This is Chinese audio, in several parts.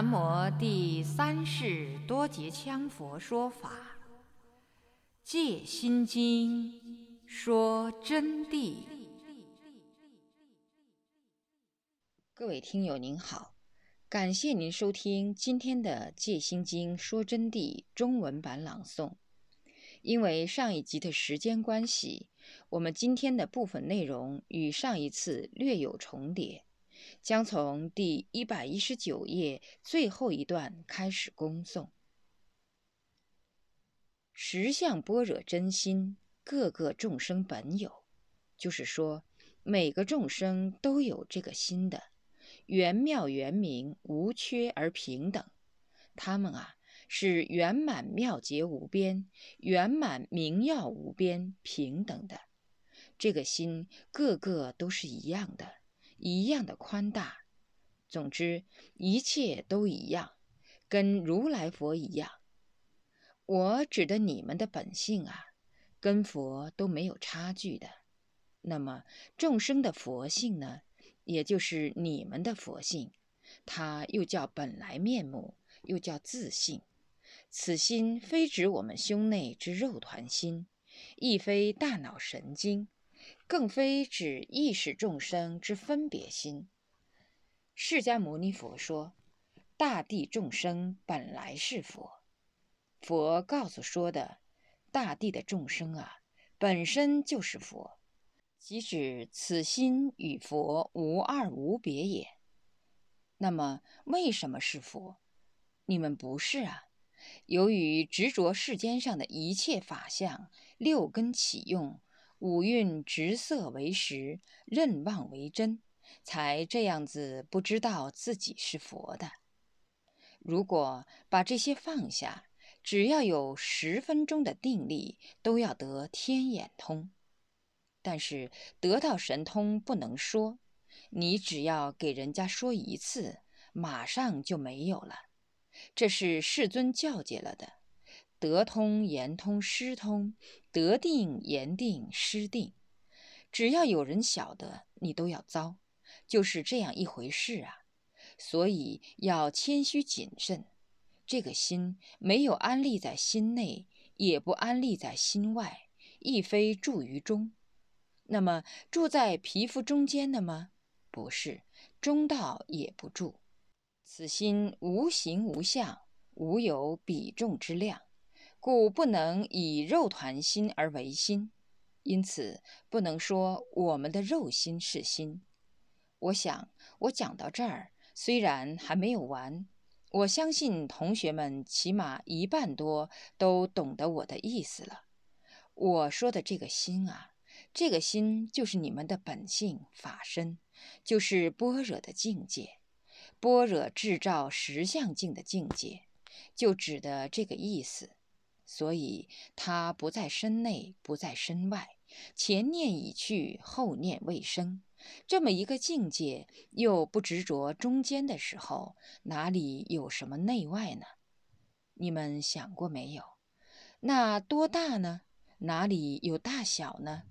南无第三世多杰羌佛说法，《戒心经》说真谛。各位听友您好，感谢您收听今天的《戒心经》说真谛中文版朗诵。因为上一集的时间关系，我们今天的部分内容与上一次略有重叠。将从第一百一十九页最后一段开始恭诵。十相般若真心，各个众生本有，就是说，每个众生都有这个心的，圆妙圆明，无缺而平等。他们啊，是圆满妙洁无边，圆满明耀无边，平等的。这个心，个个都是一样的。一样的宽大，总之一切都一样，跟如来佛一样。我指的你们的本性啊，跟佛都没有差距的。那么众生的佛性呢，也就是你们的佛性，它又叫本来面目，又叫自性。此心非指我们胸内之肉团心，亦非大脑神经。更非指意识众生之分别心。释迦牟尼佛说：“大地众生本来是佛。”佛告诉说的，大地的众生啊，本身就是佛，即指此心与佛无二无别也。那么，为什么是佛？你们不是啊？由于执着世间上的一切法相，六根起用。五蕴执色为实，任妄为真，才这样子不知道自己是佛的。如果把这些放下，只要有十分钟的定力，都要得天眼通。但是得到神通不能说，你只要给人家说一次，马上就没有了。这是世尊教诫了的。得通言通失通，得定言定失定，只要有人晓得，你都要遭，就是这样一回事啊。所以要谦虚谨慎。这个心没有安立在心内，也不安立在心外，亦非住于中。那么住在皮肤中间的吗？不是，中道也不住。此心无形无相，无有比重之量。故不能以肉团心而为心，因此不能说我们的肉心是心。我想，我讲到这儿，虽然还没有完，我相信同学们起码一半多都懂得我的意思了。我说的这个心啊，这个心就是你们的本性法身，就是般若的境界，般若智照实相境的境界，就指的这个意思。所以，它不在身内，不在身外，前念已去，后念未生，这么一个境界，又不执着中间的时候，哪里有什么内外呢？你们想过没有？那多大呢？哪里有大小呢？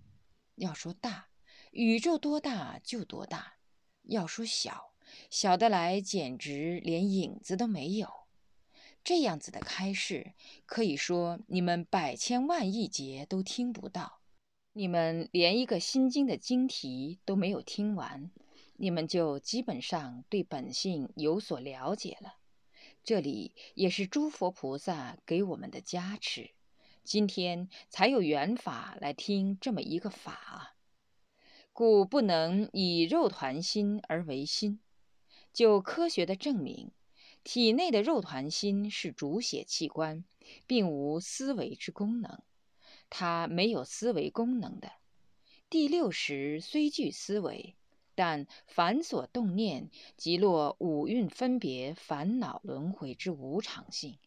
要说大，宇宙多大就多大；要说小，小的来简直连影子都没有。这样子的开示，可以说你们百千万亿劫都听不到，你们连一个心经的经题都没有听完，你们就基本上对本性有所了解了。这里也是诸佛菩萨给我们的加持，今天才有缘法来听这么一个法，故不能以肉团心而为心，就科学的证明。体内的肉团心是主血器官，并无思维之功能，它没有思维功能的。第六识虽具思维，但凡所动念，即落五蕴分别、烦恼轮回之无常性。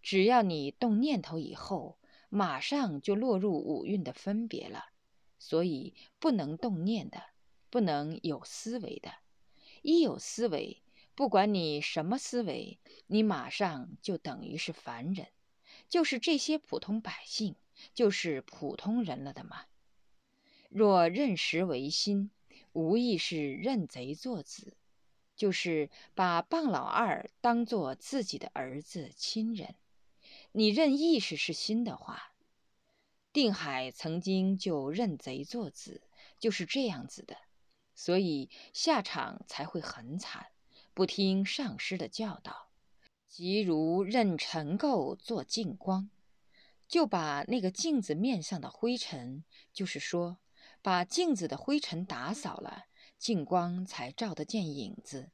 只要你动念头以后，马上就落入五蕴的分别了。所以不能动念的，不能有思维的，一有思维。不管你什么思维，你马上就等于是凡人，就是这些普通百姓，就是普通人了的嘛。若认识为心，无疑是认贼作子，就是把棒老二当做自己的儿子亲人。你认意识是心的话，定海曾经就认贼作子，就是这样子的，所以下场才会很惨，不听上师的教导。即如任尘垢做净光，就把那个镜子面上的灰尘，就是说，把镜子的灰尘打扫了，净光才照得见影子。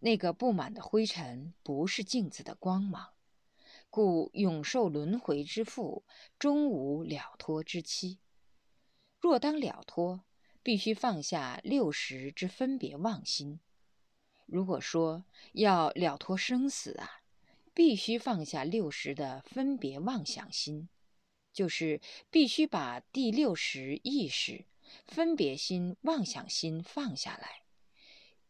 那个布满的灰尘不是镜子的光芒，故永受轮回之父，终无了脱之期。若当了脱，必须放下六十之分别妄心。如果说要了脱生死啊！必须放下六十的分别妄想心，就是必须把第六识意识、分别心、妄想心放下来，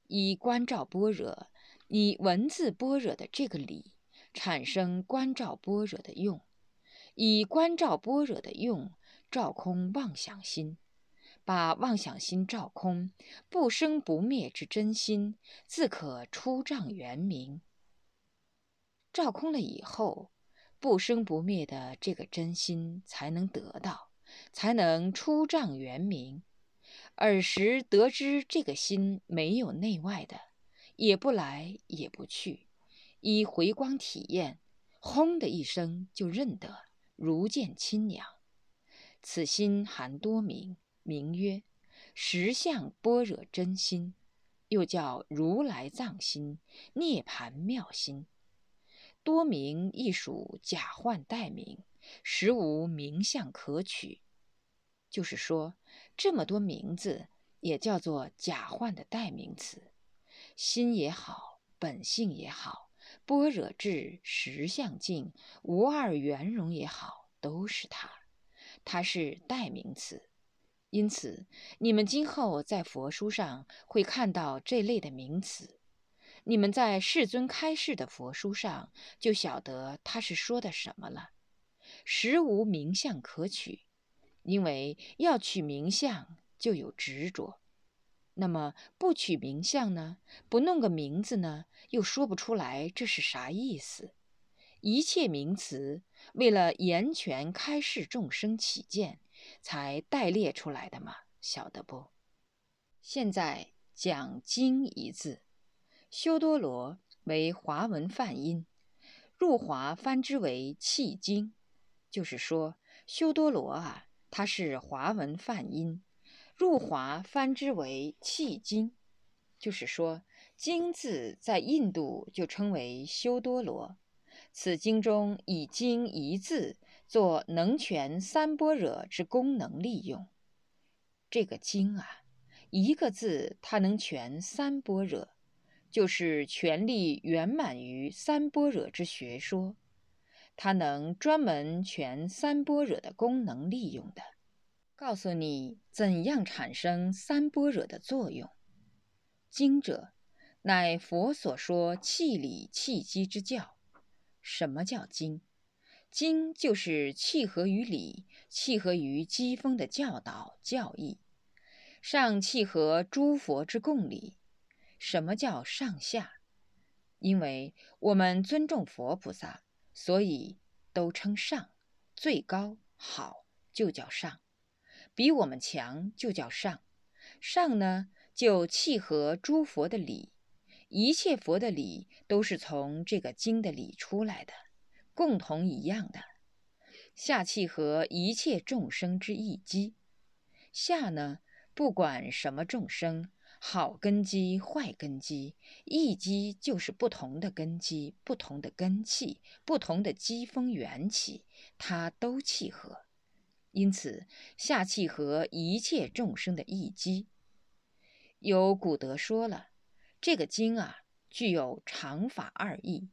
以观照般若，以文字般若的这个理，产生观照般若的用，以观照般若的用，照空妄想心，把妄想心照空，不生不灭之真心，自可出障圆明。照空了以后，不生不灭的这个真心才能得到，才能出障圆明。尔时得知这个心没有内外的，也不来也不去，以回光体验，轰的一声就认得，如见亲娘。此心含多名，名曰实相般若真心，又叫如来藏心、涅盘妙心。多名亦属假幻代名，实无名相可取。就是说，这么多名字也叫做假幻的代名词。心也好，本性也好，般若智实相境无二圆融也好，都是它。它是代名词。因此，你们今后在佛书上会看到这类的名词。你们在世尊开示的佛书上就晓得他是说的什么了。实无名相可取，因为要取名相就有执着。那么不取名相呢？不弄个名字呢？又说不出来这是啥意思。一切名词为了严权开示众生起见，才代列出来的嘛，晓得不？现在讲经一字。修多罗为华文梵音，入华翻之为契经，就是说修多罗啊，它是华文梵音，入华翻之为契经，就是说经字在印度就称为修多罗。此经中以经一字作能全三般若之功能利用。这个经啊，一个字它能全三般若。就是权力圆满于三般若之学说，它能专门全三般若的功能利用的，告诉你怎样产生三般若的作用。经者，乃佛所说气理气机之教。什么叫经？经就是契合于理、契合于机锋的教导教义，上契合诸佛之共理。什么叫上下？因为我们尊重佛菩萨，所以都称上。最高好就叫上，比我们强就叫上。上呢，就契合诸佛的理，一切佛的理都是从这个经的理出来的，共同一样的。下契合一切众生之一机，下呢，不管什么众生。好根基、坏根基，一基就是不同的根基、不同的根气、不同的机风缘起，它都契合。因此，下契合一切众生的一基。有古德说了，这个经啊，具有常法二义。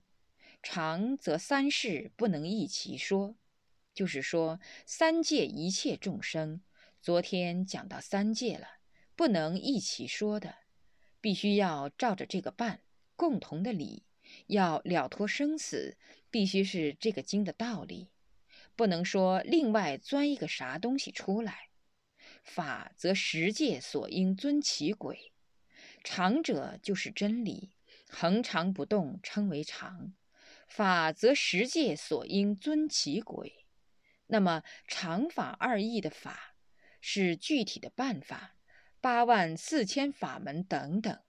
常则三世不能一齐说，就是说三界一切众生。昨天讲到三界了。不能一起说的，必须要照着这个办。共同的理，要了脱生死，必须是这个经的道理，不能说另外钻一个啥东西出来。法则十界所应遵其轨，常者就是真理，恒常不动称为常。法则十界所应遵其轨。那么常法二义的法，是具体的办法，八万四千法门等等，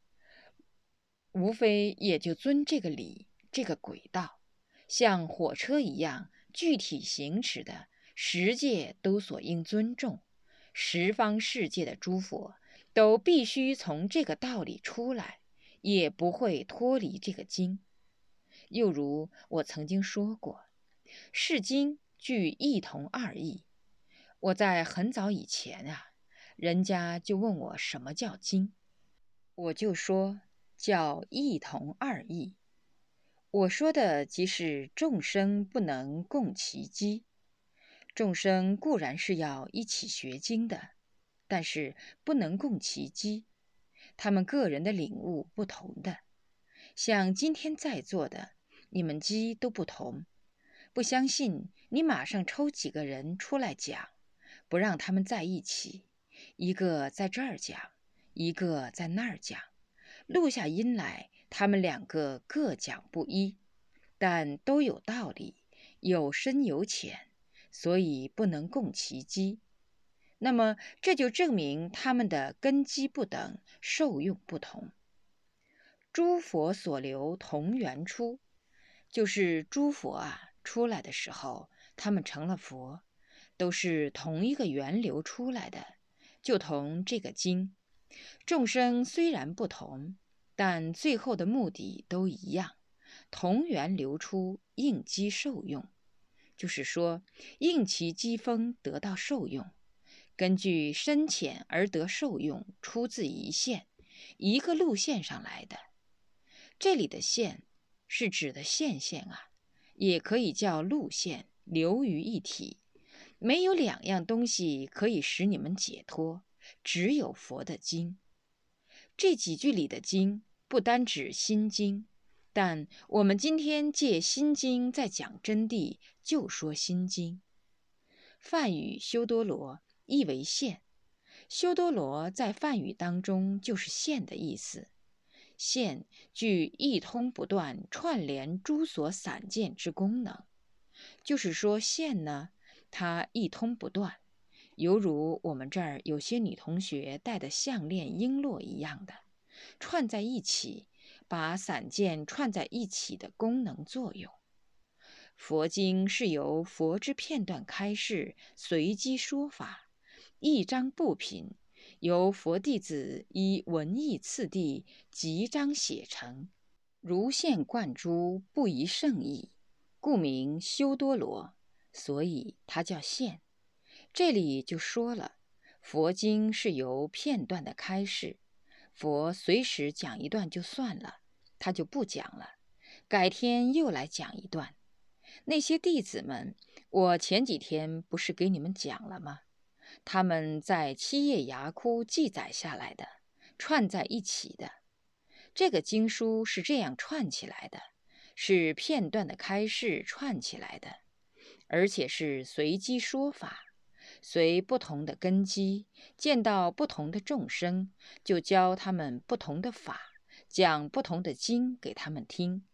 无非也就遵这个理，这个轨道，像火车一样具体行驶的十界都所应尊重，十方世界的诸佛。都必须从这个道理出来，也不会脱离这个经。又如我曾经说过，是经具一同二义。我在很早以前啊，人家就问我什么叫经，我就说叫一同二义。我说的即是众生不能共其机，众生固然是要一起学经的。但是不能共其机，他们个人的领悟不同的，像今天在座的，你们机都不同。不相信你马上抽几个人出来讲，不让他们在一起，一个在这儿讲，一个在那儿讲，录下音来，他们两个各讲不一，但都有道理，有深有浅，所以不能共其机。那么这就证明他们的根基不等，受用不同。诸佛所留同源出，就是诸佛啊出来的时候，他们成了佛，都是同一个源流出来的，就同这个经。众生虽然不同，但最后的目的都一样，同源流出，应机受用，就是说应其机锋得到受用。根据深浅而得受用，出自一线，一个路线上来的。这里的线是指的线线啊，也可以叫路线，流于一体。没有两样东西可以使你们解脱，只有佛的经。这几句里的经不单指心经，但我们今天借心经在讲真谛，就说心经。梵语修多罗。意为线，修多罗在梵语当中就是线的意思。线具一通不断、串联诸所散见之功能，就是说线呢，它一通不断，犹如我们这儿有些女同学戴的项链璎珞一样的，串在一起，把散件串在一起的功能作用。佛经是由佛之片段开示，随机说法。一章布品，由佛弟子依文义次第集章写成，如线贯珠，不遗圣意，故名修多罗。所以它叫线。这里就说了，佛经是由片段的开示，佛随时讲一段就算了，他就不讲了，改天又来讲一段。那些弟子们，我前几天不是给你们讲了吗？他们在七叶崖窟记载下来的，串在一起的，这个经书是这样串起来的，是片段的开示串起来的，而且是随机说法，随不同的根基，见到不同的众生，就教他们不同的法，讲不同的经给他们听。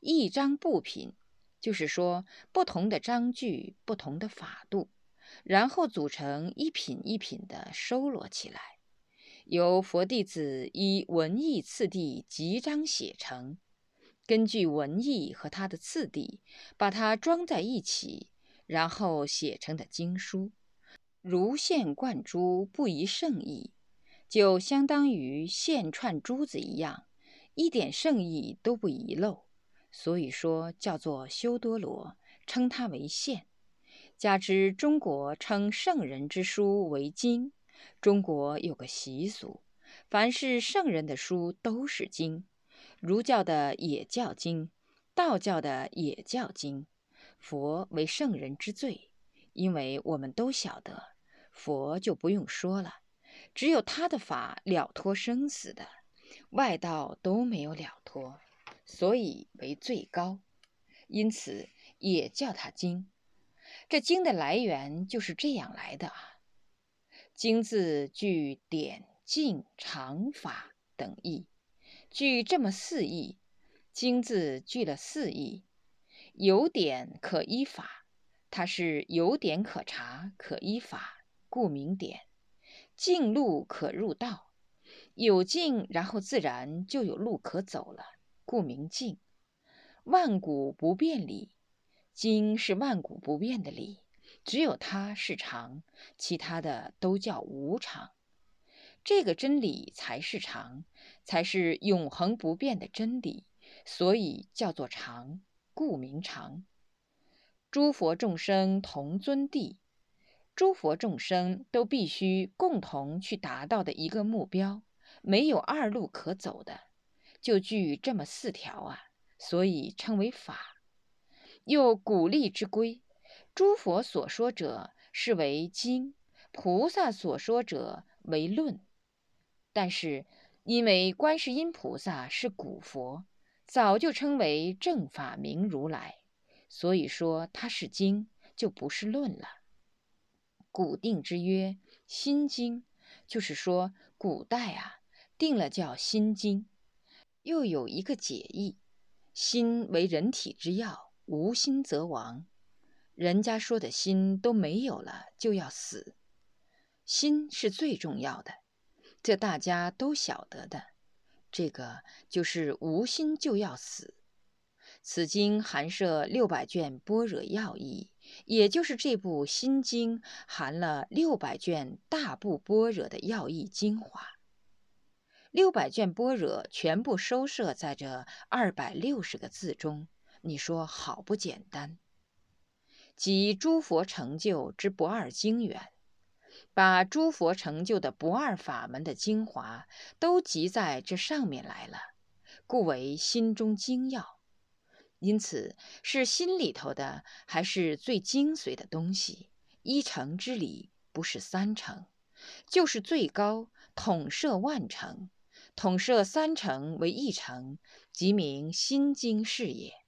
一章不品，就是说不同的章句，不同的法度。然后组成一品一品的收罗起来，由佛弟子依文义次第集章写成，根据文义和它的次第，把它装在一起，然后写成的经书，如线贯珠，不遗圣意，就相当于线串珠子一样，一点圣意都不遗漏，所以说叫做修多罗，称它为线。加之中国称圣人之书为经，中国有个习俗，凡是圣人的书都是经，儒教的也叫经，道教的也叫经。佛为圣人之最，因为我们都晓得，佛就不用说了，只有他的法了脱生死的，外道都没有了脱，所以为最高，因此也叫他经。这经的来源就是这样来的啊。经字具点、静、常、法等义，具这么四义。经字具了四义，有典可依法，它是有典可查，可依法，故名典。径路可入道，有径，然后自然就有路可走了，故名径。万古不变理，经是万古不变的理，只有它是常，其他的都叫无常。这个真理才是常，才是永恒不变的真理。所以叫做常，故名常。诸佛众生同尊地，诸佛众生都必须共同去达到的一个目标，没有二路可走的，就具这么四条啊，所以称为法。又鼓励之规，诸佛所说者是为经，菩萨所说者为论。但是因为观世音菩萨是古佛。早就称为正法明如来，所以说它是经，就不是论了。古定之曰心经，就是说古代啊定了叫心经。又有一个解义：心为人体之要，无心则亡。人家说的心都没有了，就要死。心是最重要的，这大家都晓得的。这个就是无心就要死。此经含摄六百卷般若要义，也就是这部心经含了六百卷大部般若的要义精华。六百卷般若全部收摄在这二百六十个字中，你说好不简单？集诸佛成就之不二经源。把诸佛成就的不二法门的精华都集在这上面来了，故为心中精要。因此是心里头的，还是最精髓的东西。一成之理不是三成，就是最高统摄万成，统摄三成为一成，即名心经是也。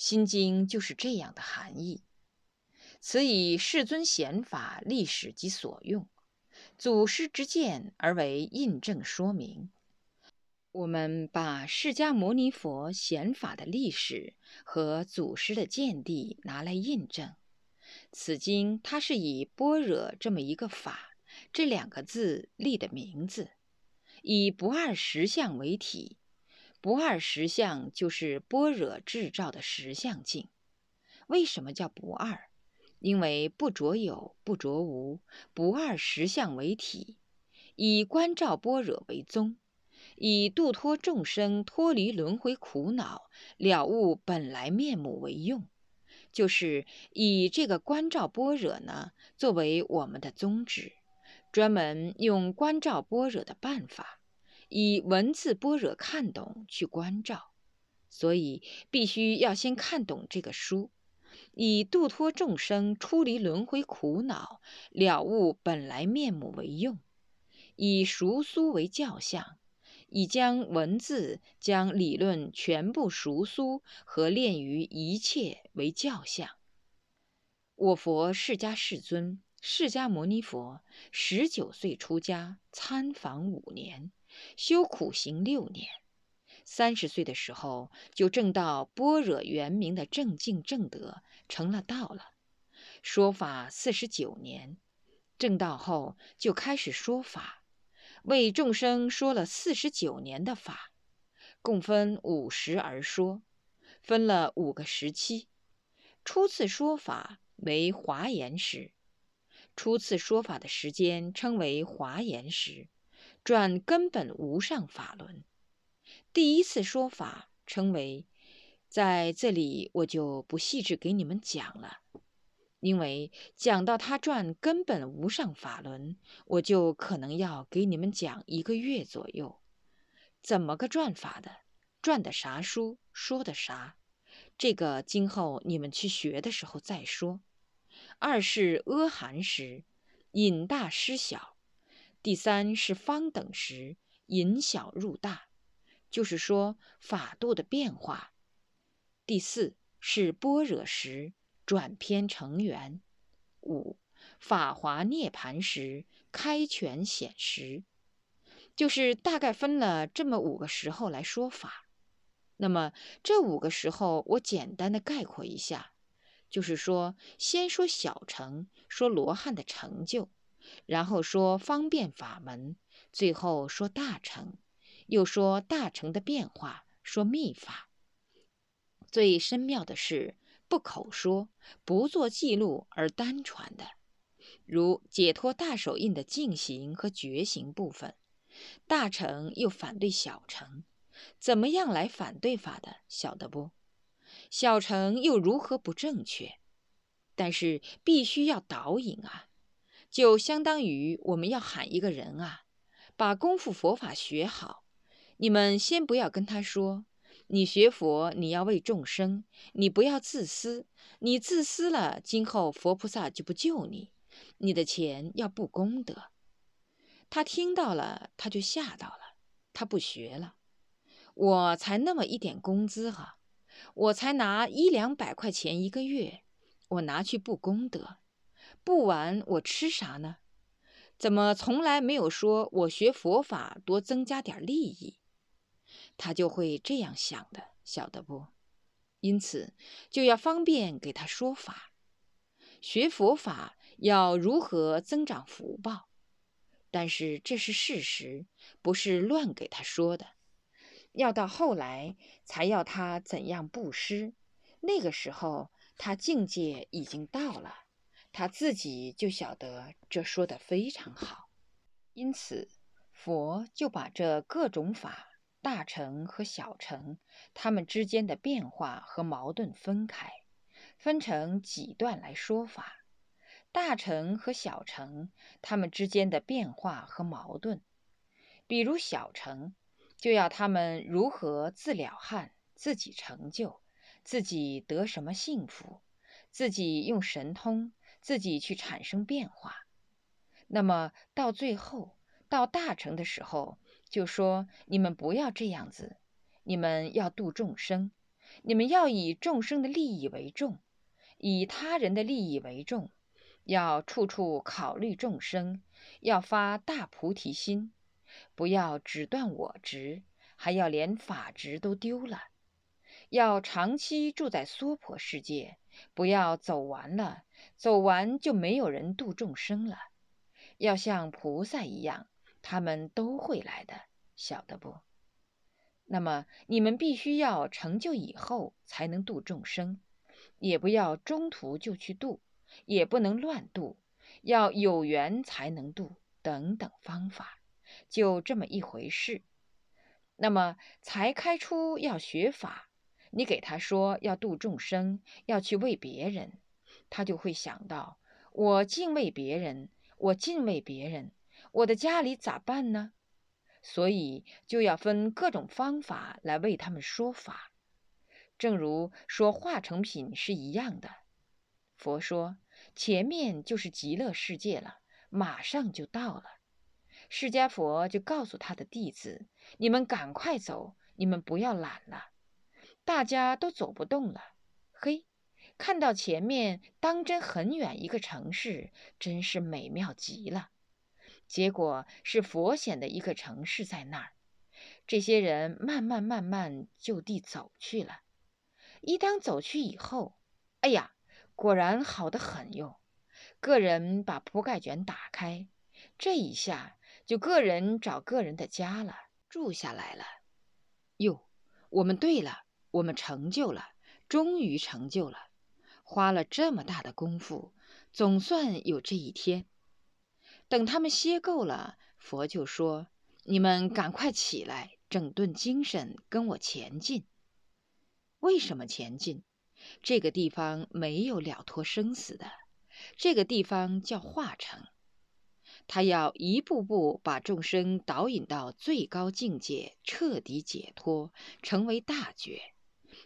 心经就是这样的含义。此以世尊显法历史及所用，祖师之见而为印证说明。我们把释迦牟尼佛显法的历史和祖师的见地拿来印证。此经它是以般若这么一个法这两个字立的名字，以不二实相为体。不二实相就是般若智照的实相境。为什么叫不二？因为不着有，不着无，不二实相为体，以观照般若为宗，以度脱众生脱离轮回苦恼、了悟本来面目为用，就是以这个观照般若呢作为我们的宗旨，专门用观照般若的办法，以文字般若看懂去关照，所以必须要先看懂这个书。以度脱众生出离轮回苦恼、了悟本来面目为用，以熟苏为教相，以将文字、将理论全部熟苏和练于一切为教相。我佛释迦世尊，释迦牟尼佛，十九岁出家，参访五年，修苦行六年。三十岁的时候，就证到般若圆明的正境正德，成了道了。说法四十九年，正道后就开始说法，为众生说了四十九年的法，共分五时而说，分了五个时期。初次说法为华严时，初次说法的时间称为华严时，转根本无上法轮。第一次说法称为，在这里我就不细致给你们讲了，因为讲到他转根本无上法轮，我就可能要给你们讲一个月左右。怎么个转法的？转的啥书？说的啥？这个今后你们去学的时候再说。二是阿含时，引大失小；第三是方等时，引小入大。就是说法度的变化。第四是般若时转偏成圆。五法华涅盘时开权显实。就是大概分了这么五个时候来说法。那么这五个时候，我简单的概括一下，就是说，先说小乘，说罗汉的成就，然后说方便法门，最后说大乘，又说大乘的变化，说密法。最深妙的是不口说，不做记录而单传的，如解脱大手印的进行和觉行部分，大乘又反对小乘。怎么样来反对法的，晓得不？小乘又如何不正确？但是必须要导引啊，就相当于我们要喊一个人啊，把功夫佛法学好。你们先不要跟他说，你学佛你要为众生，你不要自私，你自私了，今后佛菩萨就不救你，你的钱要布功德。他听到了，他就吓到了，他不学了。我才那么一点工资哈，我才拿一两百块钱一个月，我拿去布功德，不完我吃啥呢？怎么从来没有说我学佛法多增加点利益？他就会这样想的，晓得不？因此就要方便给他说法，学佛法要如何增长福报？但是这是事实，不是乱给他说的。要到后来才要他怎样布施，那个时候他境界已经到了，他自己就晓得这说的非常好。因此，佛就把这各种法，大乘和小乘，他们之间的变化和矛盾分开，分成几段来说法。大乘和小乘，他们之间的变化和矛盾，比如小乘。就要他们如何自了汉，自己成就，自己得什么幸福，自己用神通，自己去产生变化。那么到最后到大成的时候，就说你们不要这样子，你们要度众生，你们要以众生的利益为重，以他人的利益为重，要处处考虑众生，要发大菩提心。不要只断我执，还要连法执都丢了。要长期住在娑婆世界，不要走完了，走完就没有人度众生了。要像菩萨一样，他们都会来的，晓得不？那么你们必须要成就以后才能度众生，也不要中途就去度，也不能乱度，要有缘才能度，等等方法。就这么一回事，那么才开出要学法，你给他说要度众生，要去为别人，他就会想到我敬畏别人，我敬畏别人，我的家里咋办呢？所以就要分各种方法来为他们说法，正如说化成品是一样的。佛说前面就是极乐世界了，马上就到了。释迦佛就告诉他的弟子：“你们赶快走，你们不要懒了。大家都走不动了。嘿，看到前面当真很远一个城市，真是美妙极了。结果是佛显的一个城市在那儿。这些人慢慢慢慢就地走去了。一当走去以后，哎呀，果然好的很哟。个人把铺盖卷打开，这一下。”就个人找个人的家了，住下来了。哟，我们对了，我们成就了，终于成就了。花了这么大的功夫，总算有这一天。等他们歇够了，佛就说：“你们赶快起来，整顿精神，跟我前进。为什么前进？这个地方没有了脱生死的，这个地方叫化城。”他要一步步把众生导引到最高境界，彻底解脱，成为大觉，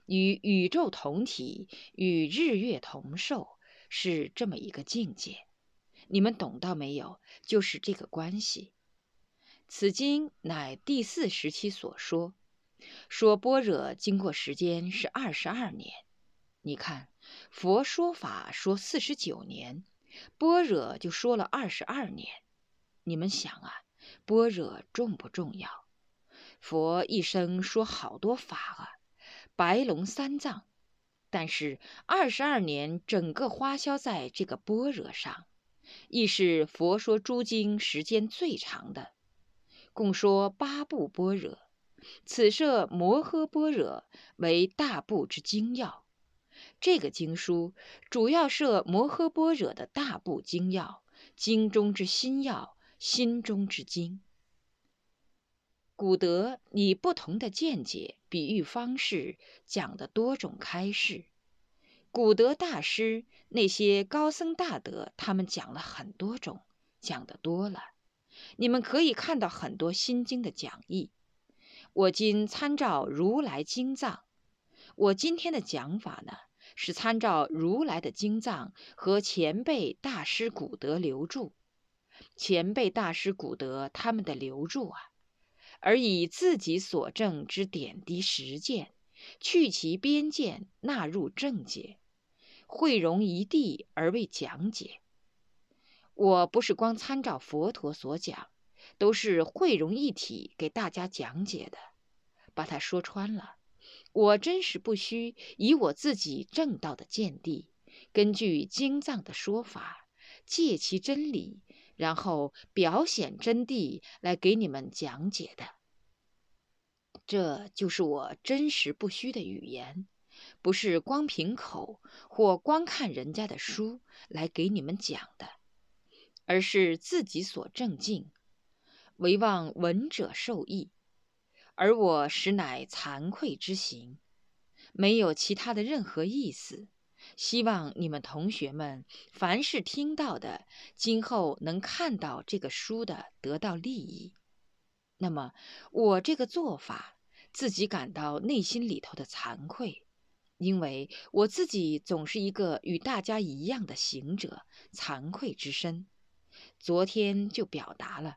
与宇宙同体，与日月同寿，是这么一个境界。你们懂到没有？就是这个关系。此经乃第四时期所说，说般若经过时间是二十二年。你看，佛说法说四十九年，般若就说了二十二年。你们想啊，般若重不重要？佛一生说好多法啊，白龙三藏，但是二十二年整个花销在这个般若上，亦是佛说诸经时间最长的，共说八部般若。此设摩诃般若为大部之精要，这个经书主要设摩诃般若的大部精要，经中之心要，心中之经。古德以不同的见解、比喻方式讲的多种开示。古德大师那些高僧大德，他们讲了很多种，讲的多了。你们可以看到很多心经的讲义。我今参照如来经藏，我今天的讲法呢，是参照如来的经藏和前辈大师古德留著，前辈大师古德他们的留著啊。而以自己所证之点滴实践，去其边见，纳入正解，汇融一地而为讲解。我不是光参照佛陀所讲，都是汇融一体给大家讲解的。把它说穿了，我真实不虚，以我自己正道的见地，根据经藏的说法，借其真理。然后表显真谛来给你们讲解的，这就是我真实不虚的语言，不是光凭口或光看人家的书来给你们讲的，而是自己所正境，唯望闻者受益。而我实乃惭愧之行，没有其他的任何意思。希望你们同学们，凡是听到的，今后能看到这个书的，得到利益。那么我这个做法，自己感到内心里头的惭愧，因为我自己总是一个与大家一样的行者，惭愧之身。昨天就表达了，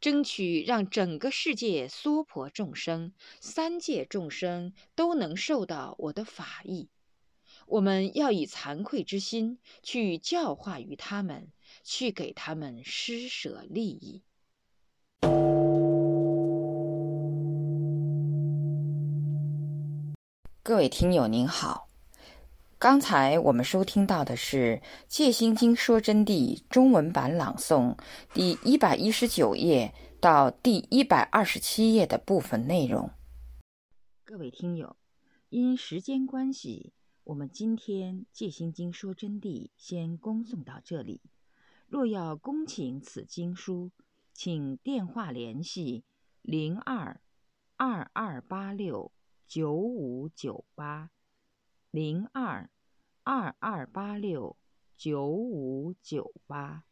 争取让整个世界娑婆众生、三界众生都能受到我的法益。我们要以惭愧之心去教化于他们，去给他们施舍利益。各位听友您好，刚才我们收听到的是《戒心经说真谛》中文版朗诵第一百一十九页到第一百二十七页的部分内容。各位听友，因时间关系。我们今天《戒心经说真谛》先恭送到这里。若要恭请此经书，请电话联系零二二二八六九五九八零二二二八六九五九八。